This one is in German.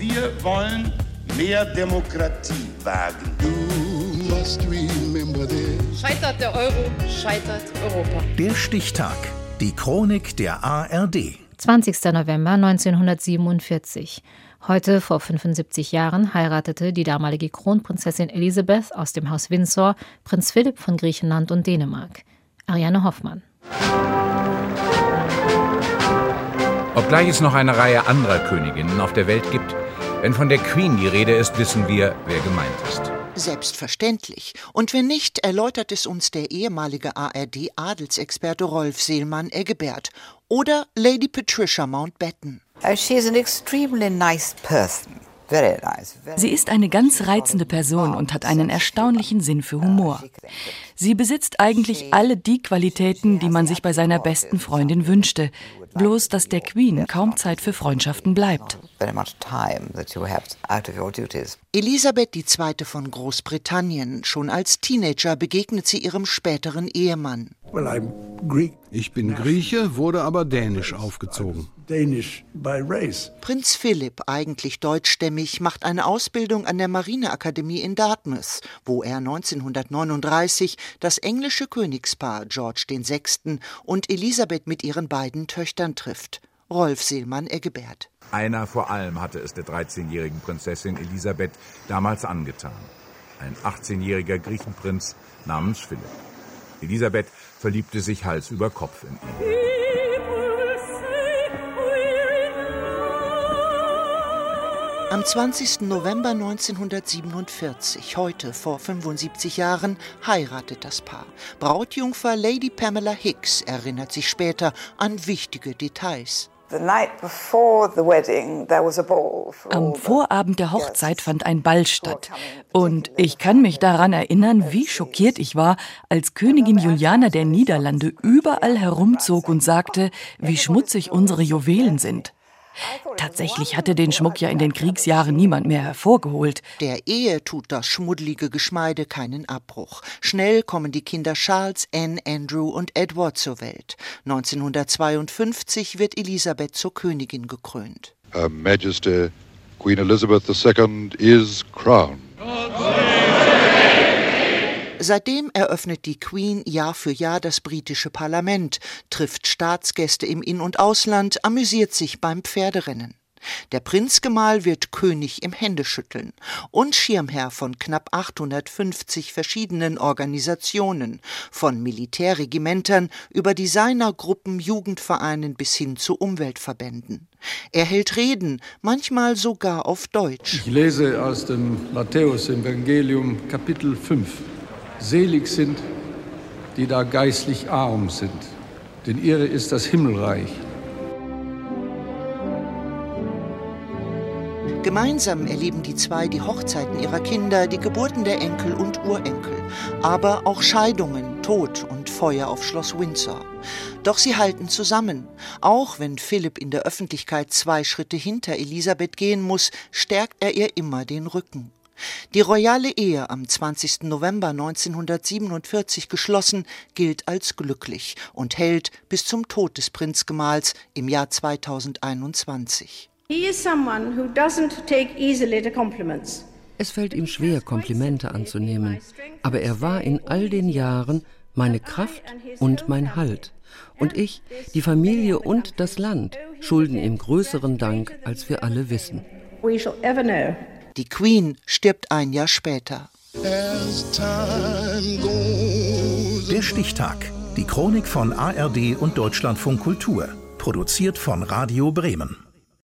Wir wollen mehr Demokratie wagen. Scheitert der Euro, scheitert Europa. Der Stichtag. Die Chronik der ARD. 20. November 1947. Heute vor 75 Jahren heiratete die damalige Kronprinzessin Elisabeth aus dem Haus Windsor Prinz Philipp von Griechenland und Dänemark. Ariane Hoffmann. Obgleich es noch eine Reihe anderer Königinnen auf der Welt gibt, wenn von der Queen die Rede ist, wissen wir, wer gemeint ist. Selbstverständlich. Und wenn nicht, erläutert es uns der ehemalige ARD-Adelsexperte Rolf Seelmann-Eggebert oder Lady Patricia Mountbatten. Uh, she is an extremely nice person. Sie ist eine ganz reizende Person und hat einen erstaunlichen Sinn für Humor. Sie besitzt eigentlich alle die Qualitäten, die man sich bei seiner besten Freundin wünschte, bloß dass der Queen kaum Zeit für Freundschaften bleibt. Elisabeth II. von Großbritannien. Schon als Teenager begegnet sie ihrem späteren Ehemann. Ich bin Grieche, wurde aber dänisch aufgezogen. Prinz Philipp, eigentlich deutschstämmig, macht eine Ausbildung an der Marineakademie in Dartmouth, wo er 1939 das englische Königspaar George VI. und Elisabeth mit ihren beiden Töchtern trifft. Rolf Seelmann-Eggebert. Einer vor allem hatte es der 13-jährigen Prinzessin Elisabeth damals angetan. Ein 18-jähriger Griechenprinz namens Philipp. Elisabeth verliebte sich Hals über Kopf in ihn. Am 20. November 1947, heute vor 75 Jahren, heiratet das Paar. Brautjungfer Lady Pamela Hicks erinnert sich später an wichtige Details. Am Vorabend der Hochzeit fand ein Ball statt. Und ich kann mich daran erinnern, wie schockiert ich war, als Königin Juliana der Niederlande überall herumzog und sagte, wie schmutzig unsere Juwelen sind. Tatsächlich hatte den Schmuck ja in den Kriegsjahren niemand mehr hervorgeholt. Der Ehe tut das schmuddelige Geschmeide keinen Abbruch. Schnell kommen die Kinder Charles, Anne, Andrew und Edward zur Welt. 1952 wird Elisabeth zur Königin gekrönt. Her Majesty Queen Elizabeth II is crowned. Seitdem eröffnet die Queen Jahr für Jahr das britische Parlament, trifft Staatsgäste im In- und Ausland, amüsiert sich beim Pferderennen. Der Prinzgemahl wird König im Händeschütteln und Schirmherr von knapp 850 verschiedenen Organisationen, von Militärregimentern über Designergruppen, Jugendvereinen bis hin zu Umweltverbänden. Er hält Reden, manchmal sogar auf Deutsch. Ich lese aus dem Matthäus-Evangelium Kapitel 5. Selig sind, die da geistlich arm sind, denn ihre ist das Himmelreich. Gemeinsam erleben die zwei die Hochzeiten ihrer Kinder, die Geburten der Enkel und Urenkel, aber auch Scheidungen, Tod und Feuer auf Schloss Windsor. Doch sie halten zusammen. Auch wenn Philipp in der Öffentlichkeit zwei Schritte hinter Elisabeth gehen muss, stärkt er ihr immer den Rücken. Die royale Ehe am 20. November 1947 geschlossen gilt als glücklich und hält bis zum Tod des Prinzgemahls im Jahr 2021. Es fällt ihm schwer, Komplimente anzunehmen, aber er war in all den Jahren meine Kraft und mein Halt. Und ich, die Familie und das Land schulden ihm größeren Dank, als wir alle wissen. Die Queen stirbt ein Jahr später. Der Stichtag. Die Chronik von ARD und Deutschlandfunk Kultur. Produziert von Radio Bremen.